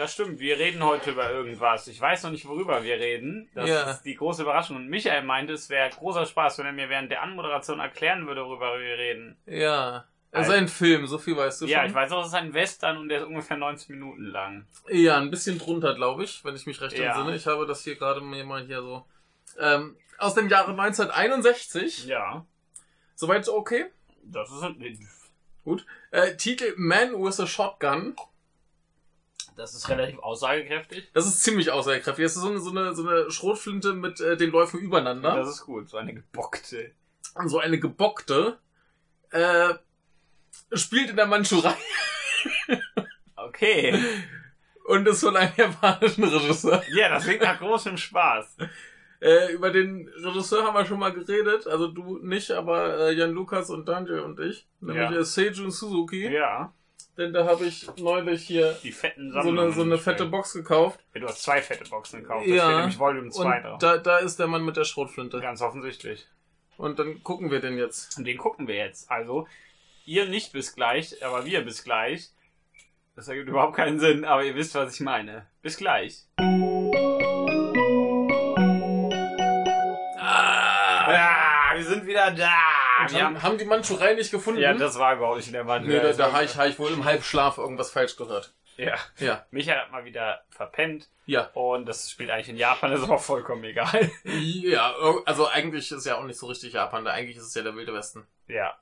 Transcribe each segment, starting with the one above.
das stimmt. Wir reden heute über irgendwas. Ich weiß noch nicht, worüber wir reden. Das Ja. ist die große Überraschung. Und Michael meinte, es wäre großer Spaß, wenn er mir während der Anmoderation erklären würde, worüber wir reden. Ja. Es ist Also- ein Film, so viel weißt du ja, schon. ich weiß auch, es ist ein Western und der ist ungefähr 90 Minuten lang. Ja, ein bisschen drunter, glaube ich, wenn ich mich recht Ja. entsinne. Ich habe das hier gerade mir mal hier so. Ähm, aus dem Jahre 1961. Ja. Soweit okay. Das ist ein, Äh, Titel Man with a Shotgun. Das ist relativ aussagekräftig. Das ist ziemlich aussagekräftig. Das ist so eine, so eine, so eine Schrotflinte mit äh, den Läufen übereinander. Das ist gut. So eine gebockte. Und so eine gebockte. Äh, spielt in der Mandschurei Okay. und ist von einem japanischen Regisseur. Ja, das klingt nach großem Spaß. Äh, über den Regisseur haben wir schon mal geredet. Also du nicht, aber äh, Jan Lukas und Daniel und ich. Nämlich Ja. äh, Seijun Suzuki. Ja. Denn da habe ich neulich hier so eine, so eine fette Box gekauft. Ja, du hast zwei fette Boxen gekauft. Ja. Das steht nämlich Volume 2 Und drauf. da, da ist der Mann mit der Schrotflinte. Ganz offensichtlich. Und dann gucken wir den jetzt. Und den gucken wir jetzt. Also, ihr nicht bis gleich, aber wir bis gleich. Das ergibt überhaupt keinen Sinn, aber ihr wisst, was ich meine. Bis gleich. Ah! Ah, wir sind wieder da. Haben, haben, haben die Mandschurei nicht gefunden? ja, das war überhaupt nicht in der Wand. nee, da, da habe ich, hab ich wohl im Halbschlaf irgendwas falsch gehört. Ja. Ja. Michael hat mal wieder verpennt. Ja. Und das spielt eigentlich in Japan, das ist auch vollkommen egal. Ja, also eigentlich ist ja auch nicht so richtig Japan. Da eigentlich ist es ja der Wilde Westen. Ja.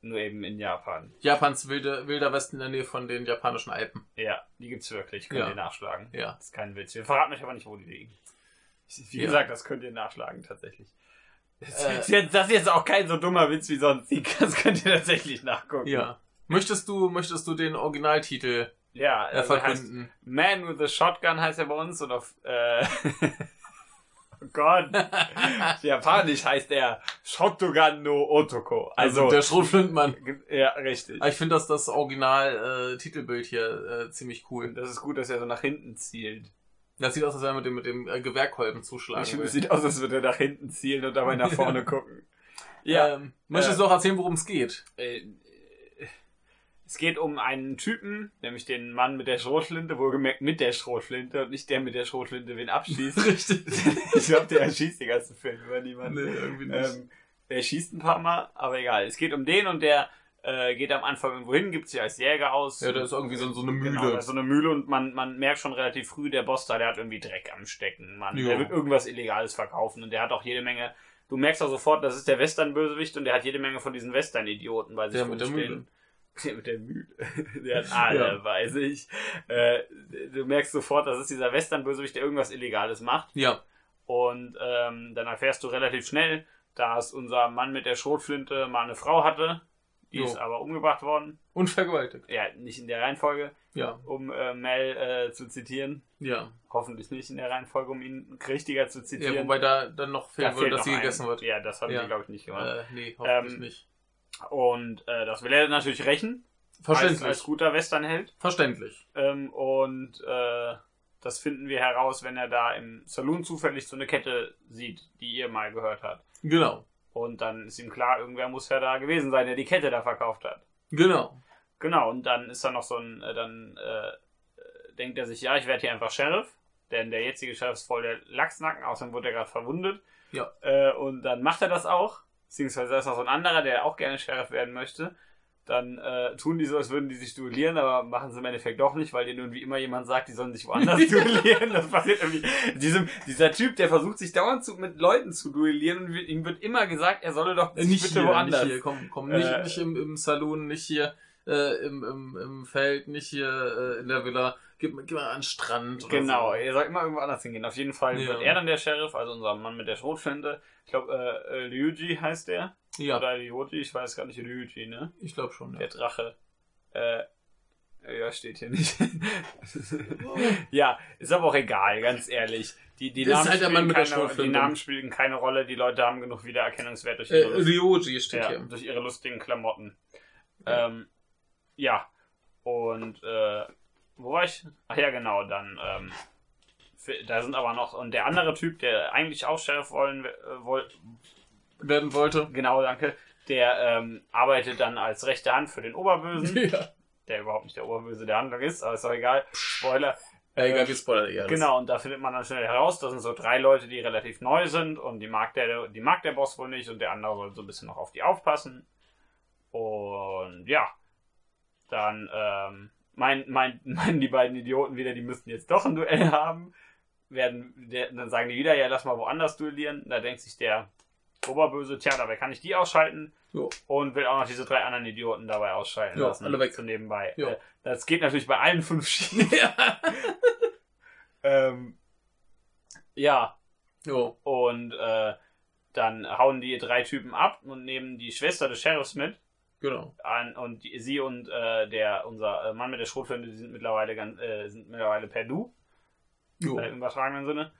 Nur eben in Japan. Japans wilde, wilder Westen in der Nähe von den japanischen Alpen. Ja, die gibt's wirklich. Könnt Ja. ihr nachschlagen. Ja. Das ist kein Witz. Wir verraten euch aber nicht, wo die liegen. Wie Ja. gesagt, das könnt ihr nachschlagen, tatsächlich. Das, Äh. ist jetzt, das ist jetzt auch kein so dummer Witz wie sonst. Das könnt ihr tatsächlich nachgucken. Ja. Möchtest du, möchtest du den Originaltitel Ja, äh, also heißt verkünden? Man with a Shotgun heißt er bei uns und auf, äh, oh Gott. Japanisch heißt er Shotgun no Otoko. Also, der Schrotflintenmann. ja, richtig. Aber Ich finde, dass das Original-Titelbild hier äh, ziemlich cool. Das ist gut, dass er so nach hinten zielt. Das sieht aus, als wenn er mit dem, mit dem äh, Gewehrkolben zuschlagen Ich, will. sieht aus, als würde er nach hinten zielen und dabei nach vorne gucken. Ja, Ähm, möchtest Äh, du auch erzählen, worum es geht? äh, es geht um einen Typen, nämlich den Mann mit der Schrotflinte, wohlgemerkt mit der Schrotflinte und nicht der mit der Schrotflinte, wen abschießt. Richtig. ich glaube, der erschießt die ganze Film über niemanden. nee, irgendwie nicht. Ähm, er schießt ein paar Mal, aber egal. Es geht um den und der äh, geht am Anfang irgendwo hin, gibt sich als Jäger aus. ja, da ist irgendwie so, so eine Mühle. Genau, da ist so eine Mühle und man, man merkt schon relativ früh, der Boss da, der hat irgendwie Dreck am Stecken. Man, Jo. der wird irgendwas Illegales verkaufen und der hat auch jede Menge. Du merkst auch sofort, das ist der Western-Bösewicht und der hat jede Menge von diesen Western-Idioten bei sich der mit der Mühle. Der mit der Mühle. Der hat alle Ja. bei sich. Äh, du merkst sofort, das ist dieser Western-Bösewicht, der irgendwas Illegales macht. Ja. Und ähm, dann erfährst du relativ schnell, dass unser Mann mit der Schrotflinte mal eine Frau hatte. Die Jo. ist aber umgebracht worden. Und vergewaltigt. Ja, nicht in der Reihenfolge, Ja. um äh, Mel äh, zu zitieren. Ja. Hoffentlich nicht in der Reihenfolge, um ihn richtiger zu zitieren. Ja, wobei da dann noch Da fehlen fehlt würde, dass sie ein. gegessen wird. Ja, das haben Ja. sie, glaube ich, nicht gemacht. Äh, nee, hoffentlich Ähm, nicht. Und äh, das will er natürlich rächen. Verständlich. Als, als guter Westernheld. Verständlich. Ähm, und äh, das finden wir heraus, wenn er da im Saloon zufällig so eine Kette sieht, die ihr mal gehört habt. Genau. Und dann ist ihm klar, irgendwer muss ja da gewesen sein, der die Kette da verkauft hat. Genau. Genau, und dann ist da noch so ein, äh, dann äh, äh, denkt er sich, ja, ich werde hier einfach Sheriff, denn der jetzige Sheriff ist voll der Lachsnacken, außerdem wurde er gerade verwundet. Ja. Äh, und dann macht er das auch, beziehungsweise da ist noch so ein anderer, der auch gerne Sheriff werden möchte. Dann äh, tun die so, als würden die sich duellieren, aber machen sie im Endeffekt doch nicht, weil denen irgendwie immer jemand sagt, die sollen sich woanders duellieren. Das passiert irgendwie. Diesem, dieser Typ, der versucht sich dauernd zu, mit Leuten zu duellieren und ihm wird immer gesagt, er solle doch Äh, sich bitte woanders. nicht hier, komm, komm, nicht, Äh, nicht im, im Saloon, nicht hier äh, im, im, im Feld, nicht hier äh, in der Villa. Gib, gib mal an den Strand. Oder Genau, So. er soll immer irgendwo anders hingehen. Auf jeden Fall Ja. wird er dann der Sheriff, also unser Mann mit der Schrotflinte. Ich glaube, äh, äh, Ryuji heißt der. Ja, Oder Ryoji, ich weiß gar nicht, Ryuji, ne? ich glaube schon. Der Ja. Drache. Äh, ja, steht hier nicht. ja, ist aber auch egal, ganz ehrlich. Die, die, Namen halt der spielen der keine, die. Namen spielen keine Rolle, die Leute haben genug Wiedererkennungswert durch Äh, ihre, Lust, Ryoji steht ja, hier. durch ihre lustigen Klamotten. Ja. Ähm, ja, und äh, wo war ich? Ach ja, genau, dann, ähm, da sind aber noch, und der andere Typ, der eigentlich auch Sheriff wollen, äh, woll, Werden wollte. genau, danke, Der ähm, arbeitet dann als rechte Hand für den Oberbösen, ja. der überhaupt nicht der Oberböse der Handlung ist, aber ist doch egal. Spoiler. Ja, egal, Äh, wir spoilern alles. Genau, und da findet man dann schnell heraus, das sind so drei Leute, die relativ neu sind und die mag der, die mag der Boss wohl nicht und der andere soll so ein bisschen noch auf die aufpassen. Und ja, dann ähm, mein, mein, meinen die beiden Idioten wieder, die müssten jetzt doch ein Duell haben. Werden, der, dann sagen die wieder, ja, lass mal woanders duellieren. Da denkt sich der Oberböse, tja, dabei kann ich die ausschalten. Jo. Und will auch noch diese drei anderen Idioten dabei ausschalten Jo, lassen. alle weg. So nebenbei. Jo. Äh, Das geht natürlich bei allen fünf schief. ja. Ähm, ja, Jo. und äh, dann hauen die drei Typen ab und nehmen die Schwester des Sheriffs mit. Genau. An, und die, sie und äh, der unser äh, Mann mit der Schrotflinte, die sind mittlerweile ganz, äh, sind mittlerweile per Du, Jo. äh, im übertragenen Sinne.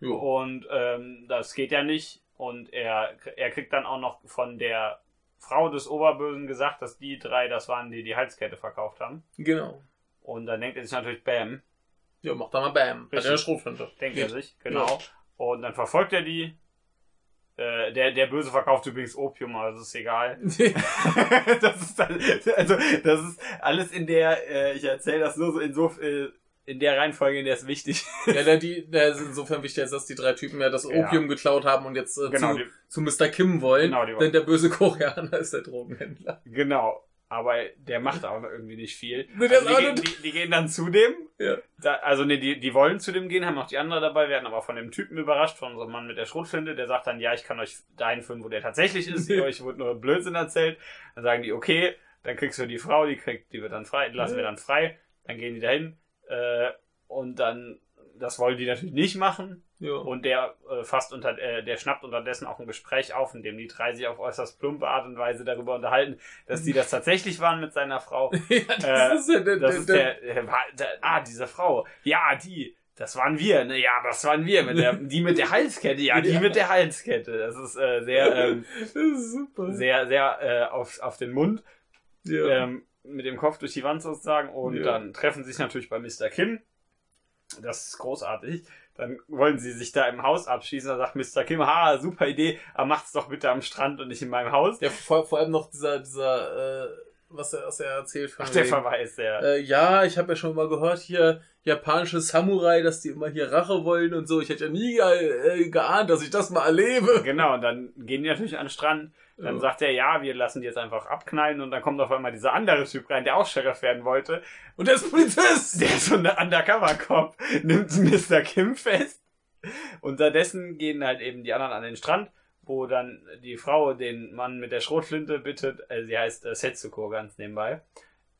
Jo. Und ähm, das geht ja nicht. Und er, er kriegt dann auch noch von der Frau des Oberbösen gesagt, dass die drei das waren, die die Halskette verkauft haben. Genau. Und dann denkt er sich natürlich, bam, Jo, mach da mal Bam. Hat Richtig. er eine Schrotflinte. denkt Geht. er sich, genau. Und dann verfolgt er die. Äh, der, der Böse verkauft übrigens Opium, also ist egal. das ist dann, also das ist alles in der, äh, ich erzähle das nur so in so äh, in der Reihenfolge, in der es wichtig ist. ja, der, die, der ist insofern wichtig, als dass die drei Typen ja das Ja. Opium geklaut haben und jetzt äh, Genau, zu, die- zu Mr. Kim wollen. Genau, die denn der böse Koreaner ist der Drogenhändler. Genau. Aber der macht auch irgendwie nicht viel. Nee, Also die, auch gehen, die, die gehen dann zu dem. Ja. Da, also nee, die, die wollen zu dem gehen, haben noch die andere dabei, werden aber von dem Typen überrascht, von unserem Mann mit der Schrotflinte. Der sagt dann, ja, ich kann euch dahin führen, wo der tatsächlich ist. euch wurde nur Blödsinn erzählt. Dann sagen die, okay, dann kriegst du die Frau, die kriegt, die wird dann frei, die lassen wir dann frei. Dann gehen die dahin. Äh, und dann, das wollen die natürlich nicht machen. Ja. Und der äh, fasst unter, äh, der schnappt unterdessen auch ein Gespräch auf, in dem die drei sich auf äußerst plumpe Art und Weise darüber unterhalten, dass die das tatsächlich waren mit seiner Frau. ja, das Äh, ist ja Das ist der, der, war- der, ah, diese Frau. Ja, die. Das waren wir, ne? Ja, das waren wir. Mit der, die mit der Halskette. Ja, die Ja. mit der Halskette. Das ist äh, sehr, ähm, das ist super. sehr, sehr äh, auf, auf den Mund. ja. Ähm, mit dem Kopf durch die Wand sozusagen. Und Ja. dann treffen sie sich natürlich bei Mr. Kim. Das ist großartig. Dann wollen sie sich da im Haus abschießen. Da sagt Mr. Kim, ha, super Idee, aber macht's doch bitte am Strand und nicht in meinem Haus. ja, vor, vor allem noch dieser, dieser, äh, was er, was er erzählt von Ach, der Verweis, der. Äh, ja, ich habe ja schon mal gehört, hier japanische Samurai, dass die immer hier Rache wollen und so. Ich hätte ja nie äh, geahnt, dass ich das mal erlebe. Genau, und dann gehen die natürlich an den Strand. Dann sagt er, ja, wir lassen die jetzt einfach abknallen. Und dann kommt auf einmal dieser andere Typ rein, der auch Sheriff werden wollte. Und der ist Polizist! Der ist so ein Undercover-Cop, nimmt Mr. Kim fest. Unterdessen gehen halt eben die anderen an den Strand, wo dann die Frau den Mann mit der Schrotflinte bittet, äh, sie heißt äh, Setsuko ganz nebenbei,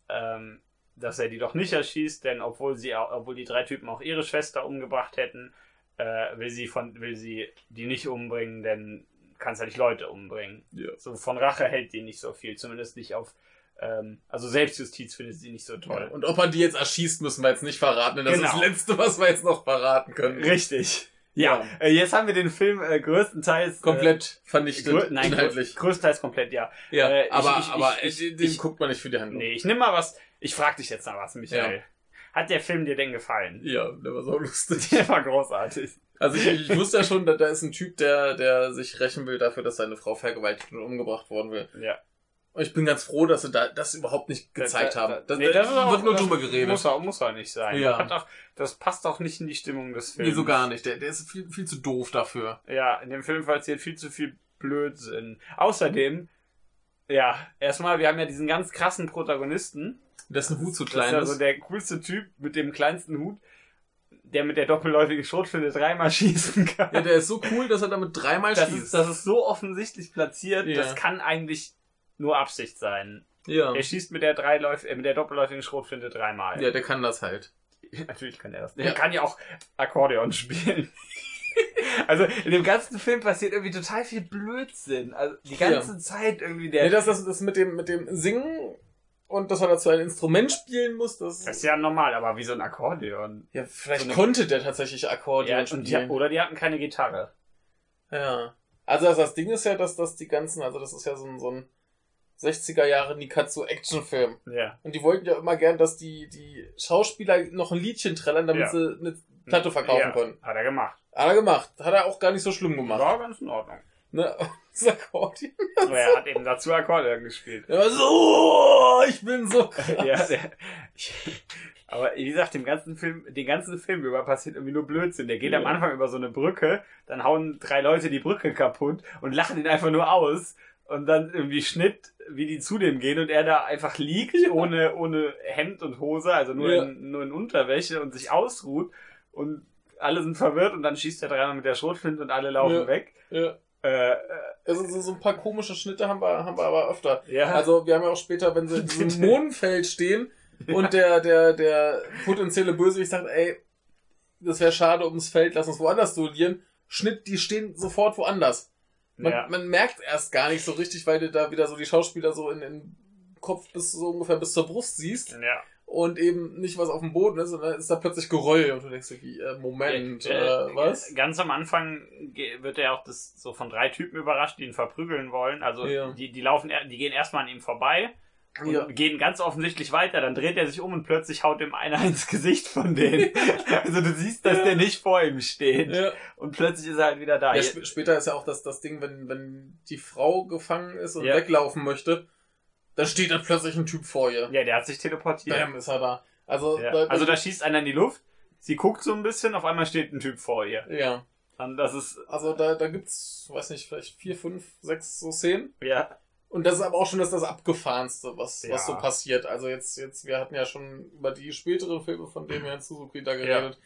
ähm, dass er die doch nicht erschießt, denn obwohl sie, obwohl die drei Typen auch ihre Schwester umgebracht hätten, äh, will sie von, will sie die nicht umbringen, denn kannst ja nicht Leute umbringen. Ja. So von Rache hält die nicht so viel, zumindest nicht auf, ähm, also Selbstjustiz findet sie nicht so toll. Und ob man die jetzt erschießt, müssen wir jetzt nicht verraten. Denn das Genau. ist das Letzte, was wir jetzt noch verraten können. Richtig. Ja, äh, jetzt haben wir den Film äh, größtenteils Komplett äh, vernichtet, grö nein, inhaltlich. grö größtenteils komplett, ja. Ja, äh, ich- aber, ich- ich- aber äh, den guckt man nicht für die Handlung. Nee, ich nehme mal was. Ich frag dich jetzt mal was, Michael. Hat der Film dir denn gefallen? Ja, der war so lustig. Der war großartig. Also ich, ich wusste ja schon, da, da ist ein Typ, der, der sich rächen will dafür, dass seine Frau vergewaltigt und umgebracht worden will. Ja. Und ich bin ganz froh, dass sie da das überhaupt nicht gezeigt Da- da- haben. Das, nee, da das ist auch- wird nur drüber geredet. Muss auch, muss auch nicht sein. Ja. Auch, das passt auch nicht in die Stimmung des Films. Nee, so gar nicht. Der, der ist viel, viel zu doof dafür. Ja, in dem Film passiert viel zu viel Blödsinn. Außerdem, ja, erstmal, wir haben ja diesen ganz krassen Protagonisten. Dessen Hut zu klein ist ja ist. so der coolste Typ mit dem kleinsten Hut, der mit der doppelläufigen Schrotflinte dreimal schießen kann. ja, der ist so cool, dass er damit dreimal das, schießt. ist, das ist so offensichtlich platziert, Ja. das kann eigentlich nur Absicht sein. ja. Er schießt mit der, dreiläuf äh, mit der doppelläufigen Schrotflinte dreimal. ja, der kann das halt. Natürlich kann er das. Ja. Er kann ja auch Akkordeon spielen. also in dem ganzen Film passiert irgendwie total viel Blödsinn. Also die ganze Zeit irgendwie der. Nee, das, das, das mit dem, mit dem Singen und dass er dazu ein Instrument spielen muss, das, das ist ja normal, aber wie so ein Akkordeon. ja, vielleicht so eine- konnte der tatsächlich Akkordeon Ja, und die, spielen. oder die hatten keine Gitarre. Ja. Also das, das Ding ist ja, dass, dass die ganzen, also das ist ja so ein, so ein 60er Jahre Nikatsu-Actionfilm. Ja. Und die wollten ja immer gern, dass die, die Schauspieler noch ein Liedchen trällern, damit Ja. sie eine Platte verkaufen ja, können. Hat er gemacht. Hat er gemacht. Hat er auch gar nicht so schlimm gemacht. War ganz in Ordnung. Ne? Das Akkordeon. Aber er hat eben dazu Akkordeon gespielt. Ja, so, ich bin so krass. Ja, der, ich, aber wie gesagt, dem ganzen Film, den ganzen Film über passiert irgendwie nur Blödsinn. Der geht Ja. am Anfang über so eine Brücke, dann hauen drei Leute die Brücke kaputt und lachen ihn einfach nur aus. Und dann irgendwie Schnitt, wie die zu dem gehen und er da einfach liegt, ohne, ohne Hemd und Hose, also nur, Ja. in, nur in Unterwäsche und sich ausruht. Und alle sind verwirrt und dann schießt er dreimal mit der Schrotflinte und alle laufen Ja. weg. Ja. Äh, Also so, so ein paar komische Schnitte haben wir, haben wir aber öfter. ja. Also wir haben ja auch später, wenn sie in diesem Mondfeld stehen und der, der, der potenzielle Bösewicht sagt, ey, das wäre schade ums Feld, lass uns woanders duellieren. Schnitt, die stehen sofort woanders. Man, ja. man merkt erst gar nicht so richtig, weil du da wieder so die Schauspieler so in den Kopf bis so ungefähr bis zur Brust siehst ja. Und eben nicht was auf dem Boden ist und dann ist da plötzlich Geröll und du denkst dir, wie, äh, Moment, Äh, äh, was? Ganz am Anfang wird er auch das so von drei Typen überrascht, die ihn verprügeln wollen. Also Ja. die, die laufen, die gehen erstmal an ihm vorbei und Ja. gehen ganz offensichtlich weiter. Dann dreht er sich um und plötzlich haut ihm einer ins Gesicht von denen. also du siehst, dass Ja. der nicht vor ihm steht. Ja. Und plötzlich ist er halt wieder da. Sp später ist ja auch das, das Ding, wenn, wenn die Frau gefangen ist und weglaufen möchte, dann steht dann plötzlich ein Typ vor ihr. ja, der hat sich teleportiert. Bam, ist er da. Also, Ja. da, Also da schießt einer in die Luft. Sie guckt so ein bisschen, auf einmal steht ein Typ vor ihr. ja. Und das ist, Also da, da gibt's, weiß nicht, vielleicht vier, fünf, sechs so Szenen. ja, Und das ist aber auch schon das, das Abgefahrenste, was, Ja. was so passiert. Also jetzt, jetzt, wir hatten ja schon über die späteren Filme von dem Herrn Suzuki da geredet.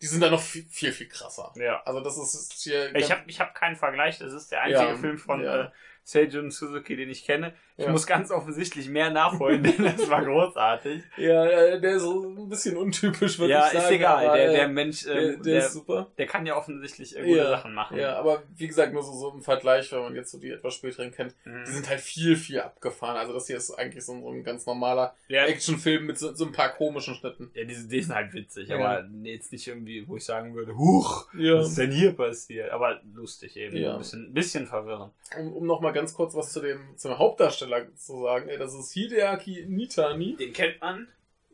Die sind da noch viel, viel, viel krasser. ja. Also das ist hier... Ich habe ich hab keinen Vergleich, das ist der einzige Ja, Film von ja. äh, Seijun Suzuki, den ich kenne. Ich Ja. muss ganz offensichtlich mehr nachholen, denn das war großartig. Ja, äh, der ist so ein bisschen untypisch, würde ja, ich sagen. ist egal. Der, äh, der Mensch, der, ähm, der, der, ist super. der kann ja offensichtlich äh, gute Sachen machen. Ja, aber wie gesagt, nur so, so im Vergleich, wenn man jetzt so die etwas späteren kennt, Mhm. die sind halt viel, viel abgefahren. Also das hier ist eigentlich so ein, ganz normaler ja, Actionfilm mit so, so ein paar komischen Schnitten. ja die, die sind halt witzig, Ja. aber jetzt nicht irgendwie, wo ich sagen würde, huch, Ja. was ist denn hier passiert? Aber lustig eben, Ja. ein bisschen, bisschen verwirrend. Um, um noch mal ganz kurz was zu dem zum Hauptdarsteller zu sagen, das ist Hideaki Nitani. Den kennt man?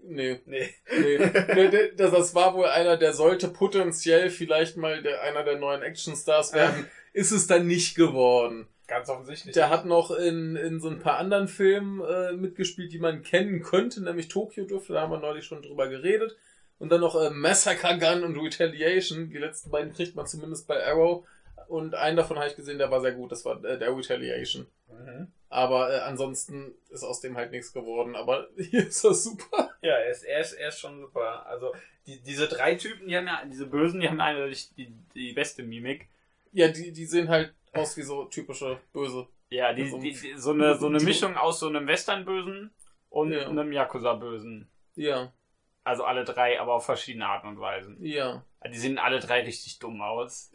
Nee, Nee. nee. das, das war wohl einer, der sollte potenziell vielleicht mal der, einer der neuen Actionstars werden. Ist es dann nicht geworden. Ganz offensichtlich. Der hat noch in, in so ein paar anderen Filmen äh, mitgespielt, die man kennen könnte, nämlich Tokyo Drift, da haben wir neulich schon drüber geredet. Und dann noch äh, Massacre Gun und Retaliation. Die letzten beiden kriegt man zumindest bei Arrow. Und einen davon habe ich gesehen, der war sehr gut. Das war äh, der Retaliation. Mhm. Aber äh, ansonsten ist aus dem halt nichts geworden. Aber hier ist das super. Ja, er ist, er ist, er ist schon super. Also, die, diese drei Typen, die haben ja, diese Bösen, die haben eindeutig die, die beste Mimik. Ja, die, die sehen halt aus wie so typische Böse. Ja, die, Also, die, die, so eine, so eine Mischung aus so einem Western-Bösen und Ja. einem Yakuza-Bösen. Ja, Also alle drei, aber auf verschiedene Arten und Weisen. ja. Die sehen alle drei richtig dumm aus.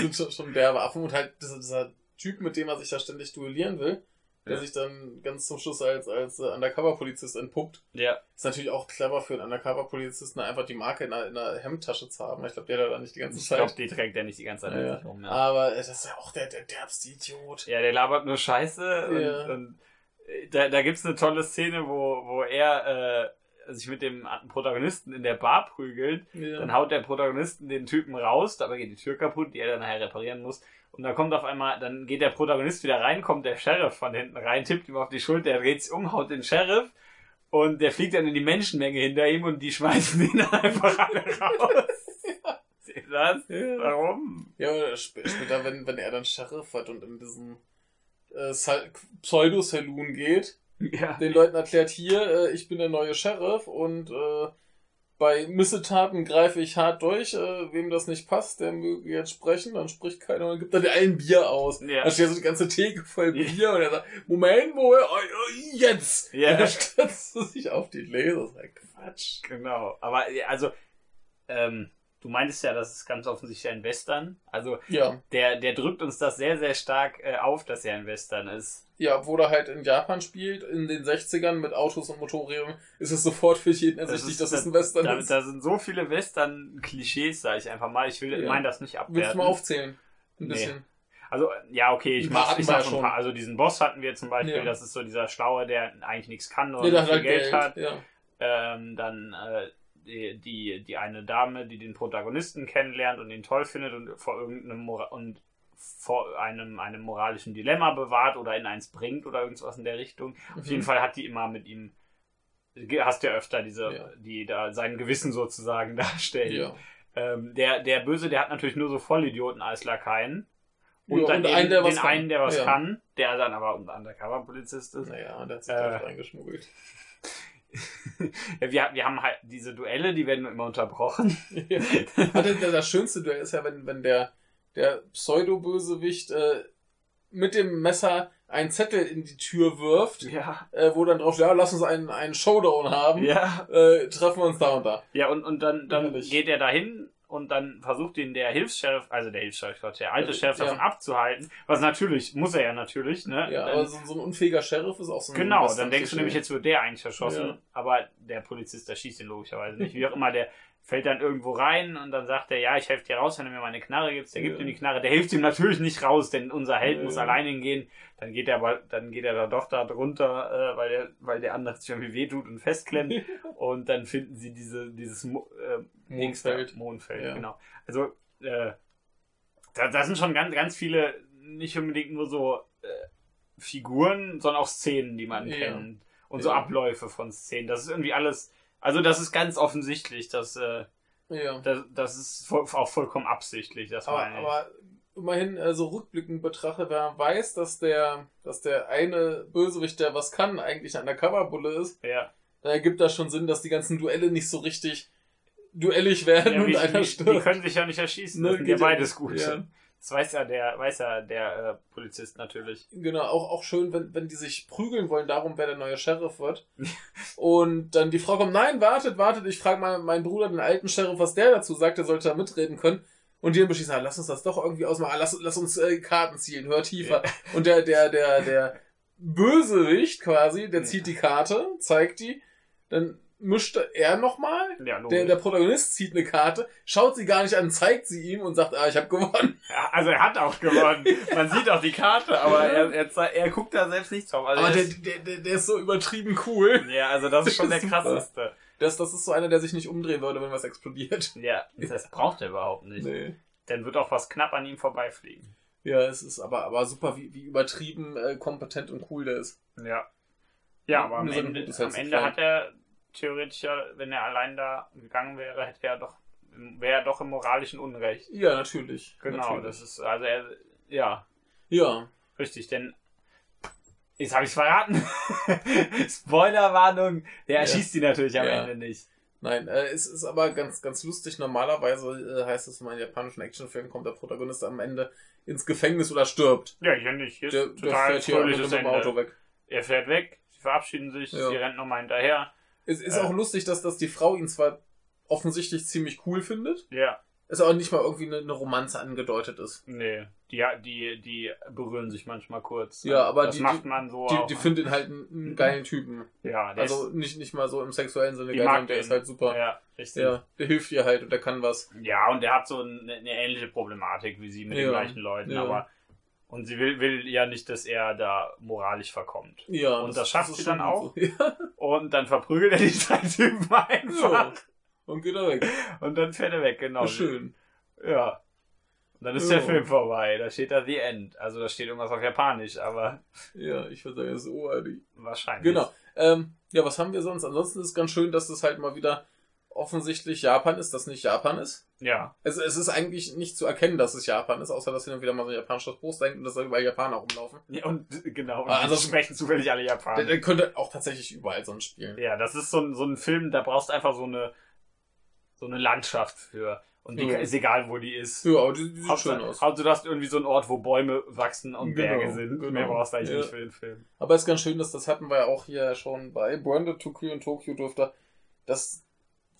sind schon, schon derbe Affen und halt dieser, dieser Typ, mit dem er sich da ständig duellieren will, der Ja. sich dann ganz zum Schluss als, als äh, Undercover-Polizist entpuppt. ja, Ist natürlich auch clever für einen Undercover-Polizisten, einfach die Marke in einer, in einer Hemdtasche zu haben. Ich glaube, der hat da nicht die ganze ich Zeit. glaube, die trägt er nicht die ganze Zeit Ja, rum. Ja. Aber äh, das ist ja auch der, der derbste Idiot. ja, der labert nur Scheiße. Und, Ja. und da, da gibt's eine tolle Szene, wo, wo er äh, sich mit dem Protagonisten in der Bar prügelt. Ja. Dann haut der Protagonisten den Typen raus, dabei geht die Tür kaputt, die er dann nachher reparieren muss. Und dann kommt auf einmal, dann geht der Protagonist wieder rein, kommt der Sheriff von hinten rein, tippt ihm auf die Schulter, er dreht sich um, haut den Sheriff und der fliegt dann in die Menschenmenge hinter ihm und die schmeißen ihn dann einfach alle raus. Seht ihr das? Ja. Warum? Ja, später, wenn, wenn er dann Sheriff wird und in diesen äh, Sal- Pseudo-Saloon geht, Ja. den Leuten erklärt, hier, äh, ich bin der neue Sheriff und äh, bei Missetaten greife ich hart durch. Äh, wem das nicht passt, der möge jetzt sprechen. Dann spricht keiner und gibt dann allen Bier aus. Ja. Da steht so die ganze Theke voll Bier und er sagt, Moment, wo, äh, jetzt! Ja. Und dann stürzt er sich auf die ist halt Quatsch. Genau. Aber ja, also, ähm, du meintest ja, das ist ganz offensichtlich ein Western. Also Ja. der, der drückt uns das sehr, sehr stark äh, auf, dass er ein Western ist. Ja, obwohl er halt in Japan spielt, in den 60ern mit Autos und Motorrädern, ist es sofort für jeden ersichtlich, dass es ein Western da, ist. da sind so viele Western-Klischees, sage ich einfach mal. Ich will Ja. meine das nicht Willst abwerten. du mal aufzählen? Ein Nee. bisschen. Also, ja, okay, ich mach, ich ja schon ein paar. Also diesen Boss hatten wir zum Beispiel, Ja. das ist so dieser Schlaue, der eigentlich nichts kann oder Nee, viel halt Geld, Geld. hat. Ja. Ähm, dann äh, die, die, die eine Dame, die den Protagonisten kennenlernt und ihn toll findet und vor irgendeinem Mora und vor einem, einem moralischen Dilemma bewahrt oder in eins bringt oder irgendwas in der Richtung. Auf jeden Mhm. Fall hat die immer mit ihm, hast ja öfter diese, Ja. die da sein Gewissen sozusagen darstellen. Ja. Ähm, der, der Böse, der hat natürlich nur so Vollidioten als Lakaien. Und Ja, dann und den, einen, der was den kann. einen, der was kann, der dann aber ein Undercover-Polizist ist. Naja, der hat sich Äh. da reingeschmuggelt. Wir, wir haben halt diese Duelle, die werden immer unterbrochen. ja. Ah, das, schönste Duell ist ja, wenn, wenn der, der Pseudo-Bösewicht äh, mit dem Messer einen Zettel in die Tür wirft, Ja. äh, wo dann drauf steht, ja, lass uns einen, einen Showdown haben, Ja. äh, treffen wir uns da und da. Ja, und, und dann, dann Ehrlich. geht er dahin und dann versucht ihn der Hilfs-Sheriff, also der Hilfs-Sheriff, der alte Ja, Sheriff ja. davon abzuhalten. Was natürlich, muss er ja natürlich, ne? Ja, Dann- aber so, so ein unfähiger Sheriff ist auch so ein Genau, dann denkst du nämlich, jetzt wird der eigentlich erschossen, Ja. aber der Polizist, der schießt ihn logischerweise nicht. Wie auch immer, der fällt dann irgendwo rein und dann sagt er, ja, ich helfe dir raus, wenn du mir meine Knarre gibst. Der gibt Ja. ihm die Knarre. Der hilft ihm natürlich nicht raus, denn unser Held Ja. muss alleine hingehen. Dann geht er aber, dann geht er da doch da drunter, äh, weil der, weil der andere sich irgendwie wehtut und festklemmt. und dann finden sie diese, dieses äh, Mondfeld. Mondfeld, Ja. genau. Also, äh, da, da sind schon ganz, ganz viele, nicht unbedingt nur so äh, Figuren, sondern auch Szenen, die man Ja. kennt. Und so Ja. Abläufe von Szenen. Das ist irgendwie alles. Also, das ist ganz offensichtlich, dass, äh, Ja. das, das ist voll, auch vollkommen absichtlich, das Aber, aber immerhin, äh, so rückblickend betrachtet, wenn man weiß, dass der, dass der eine Bösewicht, der was kann, eigentlich ein Undercover-Bulle ist, ja. dann ergibt das schon Sinn, dass die ganzen Duelle nicht so richtig duellig werden ja und wie, einer wie, die stirbt. können sich ja nicht erschießen. Ne, Das sind ja ja beides gut. Ja. Das weiß ja der, weiß ja der äh, Polizist natürlich. Genau, auch, auch schön, wenn, wenn die sich prügeln wollen darum, wer der neue Sheriff wird. und dann die Frau kommt, nein, wartet, wartet, ich frage mal meinen Bruder, den alten Sheriff, was der dazu sagt, der sollte da mitreden können. Und die dann beschließen, ah, lass uns das doch irgendwie ausmachen, ah, lass, lass uns äh, Karten ziehen, hör tiefer. Und der, der, der, der Bösewicht quasi, der zieht die Karte, zeigt die, dann mischt er nochmal. Ja, logisch. Der, der Protagonist zieht eine Karte, schaut sie gar nicht an, zeigt sie ihm und sagt, ah, ich habe gewonnen. Ja, also er hat auch gewonnen. Man sieht auch die Karte, aber er, er, er guckt da selbst nicht drauf. Also Aber er der, ist, der, der, der ist so übertrieben cool. ja, also das ist schon der krasseste. Das, das ist so einer, der sich nicht umdrehen würde, wenn was explodiert. Ja, das braucht er überhaupt nicht. Nee. Dann wird auch was knapp an ihm vorbeifliegen. Ja, es ist aber, aber super, wie, wie übertrieben äh, kompetent und cool der ist. Ja. Ja, aber am Ende, am Ende hat er theoretisch ja, wenn er allein da gegangen wäre, hätte er doch, wäre er doch im moralischen Unrecht. Ja, natürlich. Genau, natürlich. das ist, also er, ja, Ja. richtig, denn jetzt habe ich verraten. Spoilerwarnung, der Ja. erschießt die natürlich am Ja. Ende nicht. Nein, äh, es ist aber ganz, ganz lustig. Normalerweise äh, heißt es, in einem japanischen Actionfilm kommt der Protagonist am Ende ins Gefängnis oder stirbt. Ja, hier nicht. Hier Der, der total fährt hier mit dem. Auto weg. Er fährt weg, sie verabschieden sich, Ja. sie rennt nochmal hinterher. Es ist Äh. auch lustig, dass, dass die Frau ihn zwar offensichtlich ziemlich cool findet, Ja, es aber nicht mal irgendwie eine, eine Romanze angedeutet ist. nee, die, die, die berühren sich manchmal kurz. Ja, aber das die- macht man so Die, auch. die findet ihn halt einen, einen geilen Typen. ja, der Also ist, nicht, nicht mal so im sexuellen Sinne geil, der den. ist halt super. Ja, richtig. Ja, der hilft ihr halt und der kann was. Ja, und der hat so eine, eine ähnliche Problematik wie sie mit Ja, den gleichen Leuten, ja. aber und sie will, will ja nicht, dass er da moralisch verkommt. Ja, Und das schafft ist sie dann gut so. Ja. Und dann verprügelt er die drei Typen einfach. Und geht er weg. Und dann fährt er weg, genau. Schön. Ja. Und dann ist Ja. der Film vorbei. Da steht da The End. Also da steht irgendwas auf Japanisch, aber Ja, ich würde sagen, das ist OAD. wahrscheinlich. Genau. Ähm, ja, was haben wir sonst? Ansonsten ist ganz schön, dass das halt mal wieder offensichtlich Japan ist, das nicht Japan ist. Ja. Es, es ist eigentlich nicht zu erkennen, dass es Japan ist, außer dass hier dann wieder mal so ein japanisches Poster hängt und dass da überall Japaner rumlaufen. ja und genau. Und Ah, ansonsten- sprechen zufällig alle Japanisch. der könnte auch tatsächlich überall sonst spielen. Ja, das ist so ein, so ein Film, da brauchst du einfach so eine, so eine Landschaft für. Und die Ja. ist egal, wo die ist. Ja, aber die, die sieht Hauptsache, schön aus. Hauptsache, du hast irgendwie so einen Ort, wo Bäume wachsen und Genau, Berge sind. genau. Mehr brauchst du eigentlich Ja. nicht für den Film. Aber es ist ganz schön, dass das hatten wir ja auch hier schon bei Branded Tokyo und Tokyo dürfte. Das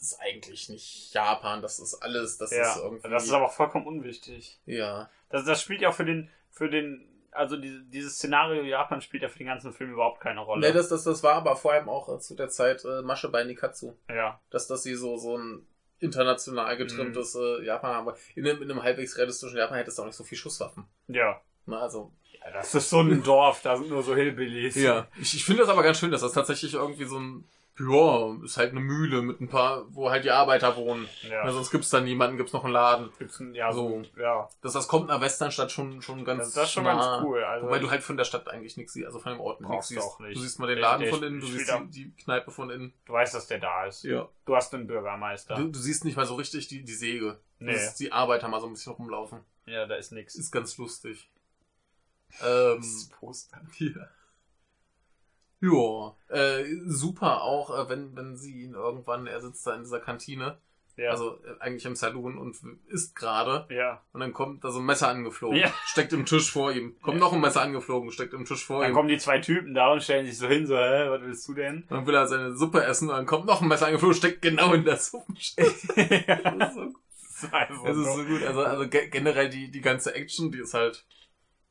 ist eigentlich nicht Japan, das ist alles, das Ja, ist irgendwie. das ist aber vollkommen unwichtig. ja. Das, das spielt ja auch für den, für den, also diese, dieses Szenario Japan spielt ja für den ganzen Film überhaupt keine Rolle. Ne, das, das, das war aber vor allem auch zu der Zeit äh, Masche bei Nikatsu. ja, Dass, dass sie so, so ein international getrimmtes Mhm. äh, Japan haben. Aber in einem, in einem halbwegs realistischen Japan hättest du auch nicht so viel Schusswaffen. ja. Na, also, Das ist so ein Dorf, da sind nur so Hillbillies. Ja. Ich, ich finde das aber ganz schön, dass das tatsächlich irgendwie so ein, ja, ist halt eine Mühle mit ein paar, wo halt die Arbeiter wohnen. Ja. Ja. sonst gibt's da niemanden, gibt's noch einen Laden. Gibt's ein, ja, so, ja. Das, das kommt einer Westernstadt schon, schon ganz Das, das ist schon nah. ganz cool. Also, Wobei du halt von der Stadt eigentlich nichts siehst, also von dem Ort nichts siehst. auch nicht. Du siehst mal den Der- Laden der von innen, du siehst die, die Kneipe von innen. du weißt, dass der da ist. Ja. Du hast einen Bürgermeister. Du, du siehst nicht mal so richtig die, die Säge. Nee. Du siehst die Arbeiter mal so ein bisschen rumlaufen. Ja, da ist nix. Ist ganz lustig. Ähm, Das Poster. ja. Ja, äh, super auch, äh, wenn, wenn sie ihn irgendwann, er sitzt da in dieser Kantine, Ja. also äh, eigentlich im Saloon und isst gerade ja. und dann kommt da so ein Messer angeflogen, Ja. steckt im Tisch vor ihm, kommt noch ein Messer angeflogen, steckt im Tisch vor Dann ihm. kommen die zwei Typen da und stellen sich so hin, so, hä, was willst du denn? Dann will er seine Suppe essen und dann kommt noch ein Messer angeflogen, steckt genau in der Suppe. Das ist so Das ist einfach Es ist so. gut. Also, also ge generell die, die ganze Action, die ist halt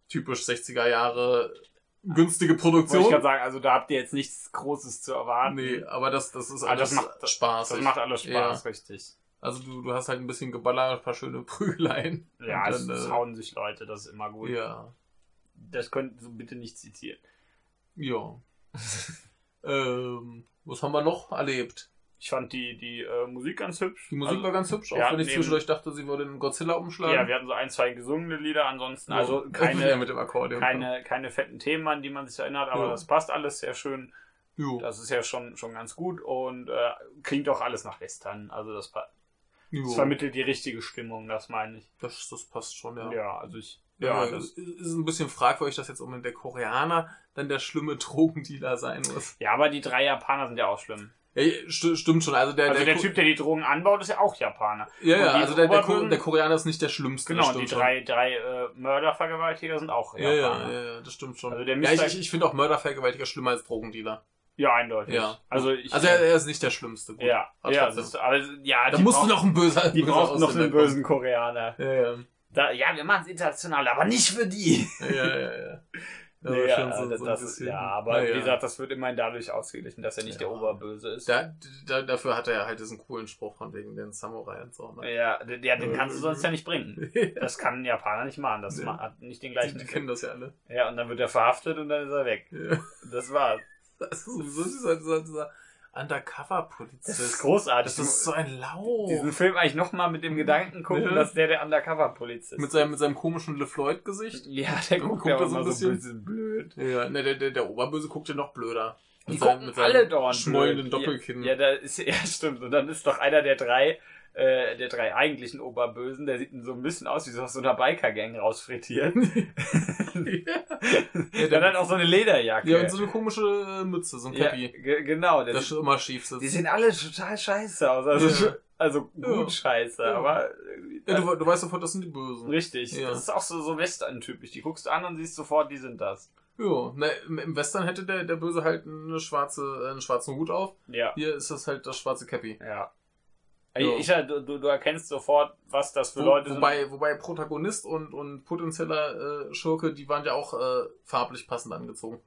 typisch 60er Jahre günstige Wollte ich Produktion. gerade sagen, also da habt ihr jetzt nichts Großes zu erwarten. Nee, aber das, das ist Aber alles das macht- Spaß. Das macht alles Spaß, Ja. richtig. Also du, du hast halt ein bisschen Geballer, ein paar schöne Prügeleien. Ja, es, dann, es äh, hauen sich Leute, das ist immer gut. Ja. Das könnt ihr bitte nicht zitieren. Ja. ähm, was haben wir noch erlebt? Ich fand die, die äh, Musik ganz hübsch. Die Musik also, war ganz hübsch, auch ja, wenn ich zwischendurch dachte, sie würde in Godzilla umschlagen. Ja, wir hatten so ein, zwei gesungene Lieder, ansonsten also ja, keine, mit dem Akkordeon. keine, keine fetten Themen, an die man sich erinnert, aber Ja. das passt alles sehr schön. Das ist ja schon, schon ganz gut und äh, klingt auch alles nach Western. Also das, das vermittelt die richtige Stimmung, das meine ich. Das, das passt schon, ja. Ja, also ich. Ja, Ja, das das, ist ein bisschen fragwürdig, dass jetzt unbedingt der Koreaner dann der schlimme Drogendealer sein muss. ja, aber die drei Japaner sind ja auch schlimm. Ja, st stimmt schon. Also der, Also der Ko- Typ, der die Drogen anbaut, ist ja auch Japaner. Ja, ja, also der, der, Ko der Koreaner ist nicht der schlimmste. Genau, die drei, drei äh, Mördervergewaltiger sind auch schon. Ja, ja, Japaner. ja, das stimmt schon. Also der ja, ich, ich, finde auch Mördervergewaltiger schlimmer als Drogendealer. Ja, eindeutig. Ja. Also ich. Also er, er ist nicht der schlimmste. Gut. ja, Aber ja, ist, also, ja, da die musst du brauchen- noch einen böser Die böser brauchen noch einen bösen Koreaner. Ja, ja. Da, ja, wir machen es international, aber nicht für die. Ja, ja, ja. ja. Aber Nee, ja, so- das, so das ja, aber Naja. wie gesagt, das wird immerhin dadurch ausgeglichen, dass er nicht Ja. der Oberböse ist. Da, da, dafür hat er ja halt diesen coolen Spruch von wegen den Samurai und so. Ne? ja, den, ja, den kannst du sonst ja nicht bringen. Ja. Das kann ein Japaner nicht machen. Das ma- hat nicht den Die, gleichen die Effekt. kennen das ja alle. Ja, und dann wird er verhaftet und dann ist er weg. Ja. Das war's. Das ist sowieso dieser, dieser, dieser Undercover-Polizist. Das ist großartig. Das ist so ein Lauch. diesen Film eigentlich nochmal mit dem Gedanken gucken, Ja. dass der der Undercover-Polizist Mit seinem, mit seinem komischen LeFloid-Gesicht. Ja, der Guckt guckt ja so ein so bisschen- ein bisschen blöd. Ja, ne, der, der, der Oberböse guckt ja noch blöder. Die seinem- gucken alle dauernd schmollenden blöd. Doppelkinn. Ja, da ist, ja, stimmt. Und dann ist doch einer der drei, äh, der drei eigentlichen Oberbösen, der sieht so ein bisschen aus wie so aus so einer Biker-Gang rausfrittiert. ja, der hat auch so eine Lederjacke. ja, und so eine komische äh, Mütze, so ein Ja, Cappy. ge- genau. Der das sieht, immer schief sitzt. die sehen alle total scheiße aus. Also, Ja. also gut Ja. scheiße, Ja. aber ja, du, du weißt sofort, das sind die Bösen. richtig. Ja. Das ist auch so, so Western-typisch. Die guckst du an und siehst sofort, die sind das. Ja, ne, im, im Western hätte der, der Böse halt eine schwarze, äh, einen schwarzen Hut auf. Ja. Hier ist das halt das schwarze Cappy. Ja. Ja. Ich, du, du erkennst sofort, was das für Wo, Leute wobei, wobei Protagonist und, und potenzieller äh, Schurke, die waren ja auch äh, farblich passend angezogen.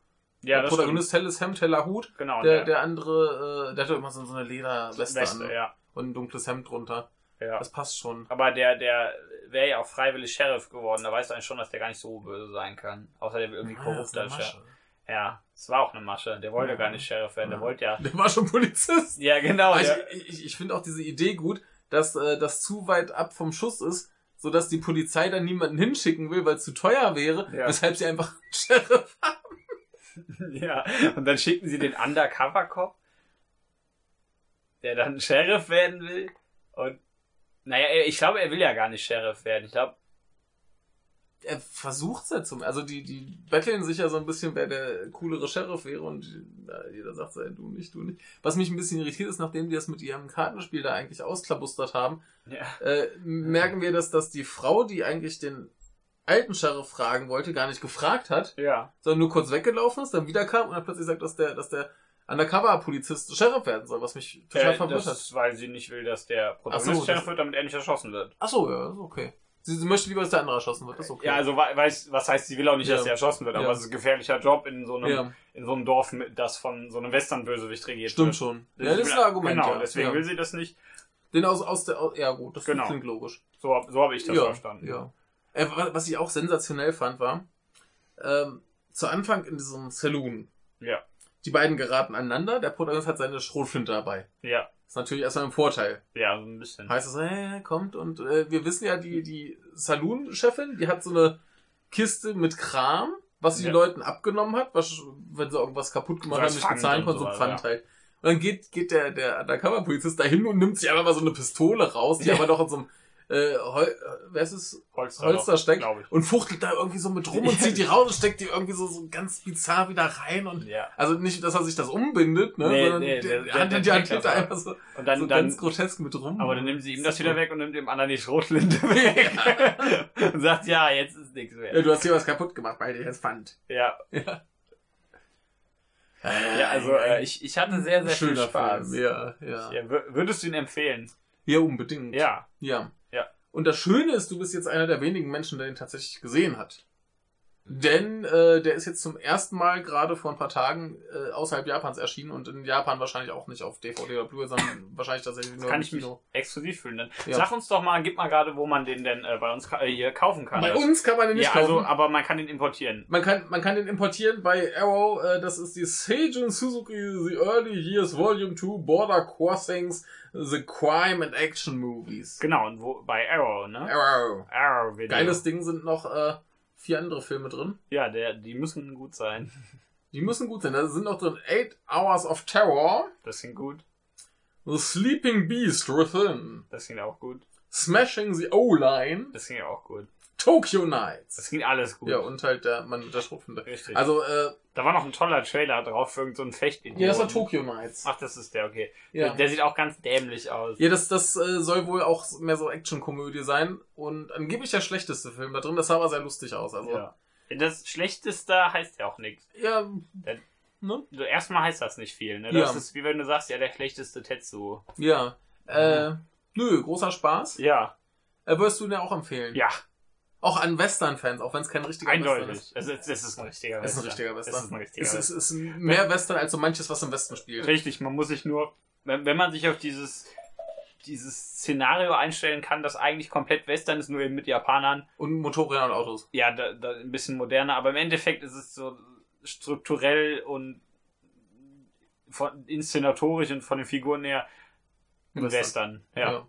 sind. Ja, der Protagonist helles Hemd, heller Hut. stimmt. Genau. Der, der andere, äh, der hatte immer so, eine Lederweste Weste, an ja. und ein dunkles Hemd drunter. ja. Das passt schon. Aber der, der wäre ja auch freiwillig Sheriff geworden. Da weißt du eigentlich schon, dass der gar nicht so böse sein kann. Außer der wird irgendwie das korrupt als. Sheriff. Ja, es war auch eine Masche. Der wollte Ja. gar nicht Sheriff werden. Der Ja. wollte ja. Der war schon Polizist. Ja, genau. Der, ich ich, ich finde auch diese Idee gut, dass äh, das zu weit ab vom Schuss ist, sodass die Polizei dann niemanden hinschicken will, weil es zu teuer wäre, Ja. weshalb sie einfach einen Sheriff ja. Und dann schicken sie den Undercover-Cop, der dann Sheriff werden will. Und naja, ich glaube, er will ja gar nicht Sheriff werden. Ich glaube, er versucht es ja zum, also die, die betteln sich ja so ein bisschen, wer der coolere Sheriff wäre und na, jeder sagt so, ey, du nicht, du nicht. Was mich ein bisschen irritiert ist, nachdem die das mit ihrem Kartenspiel da eigentlich ausklabustert haben, ja. äh, merken wir, dass, dass die Frau, die eigentlich den alten Sheriff fragen wollte, gar nicht gefragt hat, Ja. sondern nur kurz weggelaufen ist, dann wiederkam und dann plötzlich sagt, dass der, dass der Undercover-Polizist Sheriff werden soll, was mich total Äh, verwirrt das hat. weil sie nicht will, dass der Protagonist so, Sheriff wird, damit er nicht erschossen wird. Ach so, ja, okay. Sie, sie möchte lieber, dass der andere erschossen wird, ist okay. Ja, also wei- weiß, was heißt, sie will auch nicht, dass Ja. er erschossen wird, aber Ja. es ist ein gefährlicher Job in so einem, ja in so einem Dorf, das von so einem Western-Bösewicht regiert stimmt wird. schon. Das Ja, das ist ein Argument, Genau, deswegen will sie das nicht. Den aus, aus der, aus, ja gut, das Genau. klingt logisch. So, so habe ich das verstanden. Ja. Äh, wa- was ich auch sensationell fand, war, ähm, zu Anfang in diesem Saloon. Ja. Die beiden geraten aneinander, der Protagonist hat seine Schrotflinte dabei. Ja. ist natürlich erstmal ein Vorteil. Ja, so ein bisschen. Heißt es, hey, kommt und äh, wir wissen ja, die, die Saloon-Chefin, die hat so eine Kiste mit Kram, was sie Ja. den Leuten abgenommen hat, was, wenn sie irgendwas kaputt gemacht So haben, nicht bezahlen konnten, so Pfand ja. halt. Und dann geht, geht der, der Undercover-Polizist da hin und nimmt sich einfach mal so eine Pistole raus, die Ja. aber doch in so einem, äh, Hol äh, wer ist es? Holster, Holster steckt ich. und fuchtelt da irgendwie so mit rum und zieht die raus und steckt die irgendwie so, so ganz bizarr wieder rein und Ja. also nicht, dass er sich das umbindet, ne, Nee, sondern nee, der, der- der, der- der Hand das einfach so, Und dann, so dann, ganz grotesk mit rum. aber dann nimmt sie ihm das wieder weg und nimmt dem anderen die Schrotflinte weg. und sagt, ja, jetzt ist nichts Ja, mehr. du hast hier was kaputt gemacht, weil dir jetzt fand. Ja. Ja. Ja, also äh, ich, ich hatte sehr, sehr viel Spaß. Film. Ja, ja. Ja, wür- würdest du ihn empfehlen? Ja, unbedingt. Ja. Ja. Und das Schöne ist, du bist jetzt einer der wenigen Menschen, der ihn tatsächlich gesehen hat. Denn äh, der ist jetzt zum ersten Mal gerade vor ein paar Tagen äh, außerhalb Japans erschienen und in Japan wahrscheinlich auch nicht auf DVD oder Blu-ray, sondern wahrscheinlich tatsächlich nur Kann ich mich exklusiv fühlen. Dann Ja. sag uns doch mal, gib mal gerade, wo man den denn äh, bei uns ka- äh, hier kaufen kann. Bei Das- uns kann man den nicht ja, kaufen. also, aber man kann den importieren. Man kann, man kann den importieren bei Arrow. Äh, das ist die Seijun Suzuki The Early Years Volume 2 Border Crossings The Crime and Action Movies. Genau, und wo bei Arrow, ne? Arrow. Arrow Video. Geiles Ding sind noch äh, vier andere Filme drin. Ja, der, die müssen gut sein. Die müssen gut sein. Da sind noch drin Eight Hours of Terror, Das klingt gut. The Sleeping Beast Within, Das klingt auch gut. Smashing the O-Line, Das klingt auch gut. Tokyo Das Nights. klingt alles gut. Ja, und halt der Mann mit der Schrotflinte. Richtig. Also, äh, da war noch ein toller Trailer drauf für irgendein so Fecht. ja, das war Tokyo Nights. Ach, das ist der, okay. Ja. Der, der sieht auch ganz dämlich aus. Ja, das, das äh, soll wohl auch mehr so Actionkomödie sein. Und angeblich der schlechteste Film da drin. Das sah aber sehr lustig aus. Also, ja. Ja. Das Schlechteste heißt ja auch nichts. ja Der- ne? So, erstmal heißt das nicht viel, ne? Ja. Das ist wie wenn du sagst, ja, der schlechteste Tetsu. Ja. Äh, nö, großer Spaß. Ja, Äh, würdest du den auch empfehlen? ja, Auch an Western-Fans, auch wenn es kein richtiger Western eindeutig. ist. Es ist, es ist ein richtiger Es ist ein Western. richtiger Western. Es ist ein richtiger Es ist, Western. es ist mehr Western als so manches, was im Westen spielt. Richtig, man muss sich nur, wenn, wenn man sich auf dieses, dieses Szenario einstellen kann, das eigentlich komplett Western ist, nur eben mit Japanern, Und Motorräder und Autos. ja, da, da ein bisschen moderner, aber im Endeffekt ist es so strukturell und von, inszenatorisch und von den Figuren her Western. Western. Ja, ja,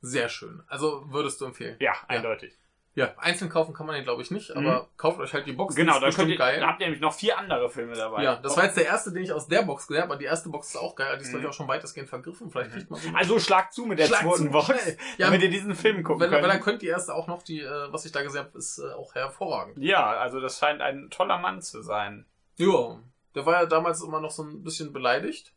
Sehr schön. Also würdest du empfehlen. eindeutig. Ja, einzeln kaufen kann man den, glaube ich, nicht, aber kauft euch halt die Box. Genau, die da, ist könnt ihr, geil. da habt ihr nämlich noch vier andere Filme dabei. Ja, das war jetzt der erste, den ich aus der Box gesehen habe, aber die erste Box ist auch geil. Die ist, glaube ich, Mhm. auch schon weitestgehend vergriffen. Vielleicht kriegt man so Also schlag zu mit der Schlag zweiten zu, Box, schnell. Ja, damit ihr diesen Film gucken Weil, könnt. weil dann könnt die erste auch noch, die, äh, was ich da gesehen habe, ist äh, auch hervorragend. ja, also das scheint ein toller Mann zu sein. Ja, der war ja damals immer noch so ein bisschen beleidigt,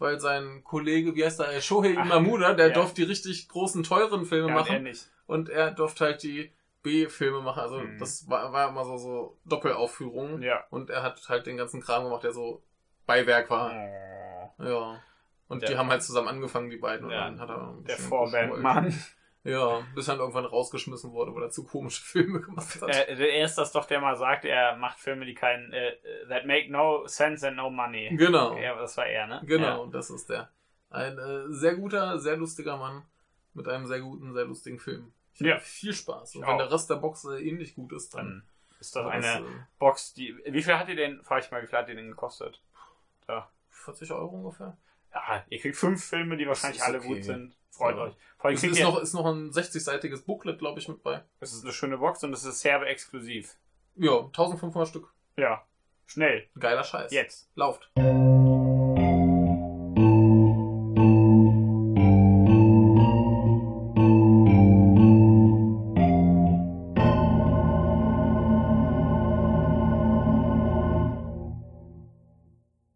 weil sein Kollege, wie heißt er, Shohei Ach, Imamura, der ja. durfte die richtig großen, teuren Filme Ja, und er machen nicht. und er durfte halt die B-Filme machen. Also Mhm. das war, war immer so, so Doppelaufführungen Ja. und er hat halt den ganzen Kram gemacht, der so Beiwerk war. Oh, Ja. Und Der- die haben halt zusammen angefangen, die beiden. Und Ja, dann hat er der Vorbandmann. Ja, bis er dann irgendwann rausgeschmissen wurde, weil er zu komische Filme gemacht hat. Äh, er ist das doch, der mal sagt, er macht Filme, die keinen, äh, that make no sense and no money. genau. Ja, das war er, ne? Genau, das ist der. Ein äh, sehr guter, sehr lustiger Mann mit einem sehr guten, sehr lustigen Film. Ich Ja. viel Spaß. Und Ich wenn auch. der Rest der Box äh, ähnlich gut ist, Ja. dann Dann ist das eine das, äh, Box, die. Wie viel hat ihr denn, frag ich mal, wie viel hat ihr denn gekostet? Ja. 40 Euro ungefähr. ja, ihr kriegt fünf Filme, die wahrscheinlich alle okay. gut sind. Freut Ja. euch. Allem Es ist ihr, noch, ist noch ein 60-seitiges Booklet, glaube ich, mit bei. es ist eine schöne Box und es ist Serbe exklusiv. Ja, 1500 Stück. Ja. Schnell. Geiler Scheiß. Jetzt. Lauft.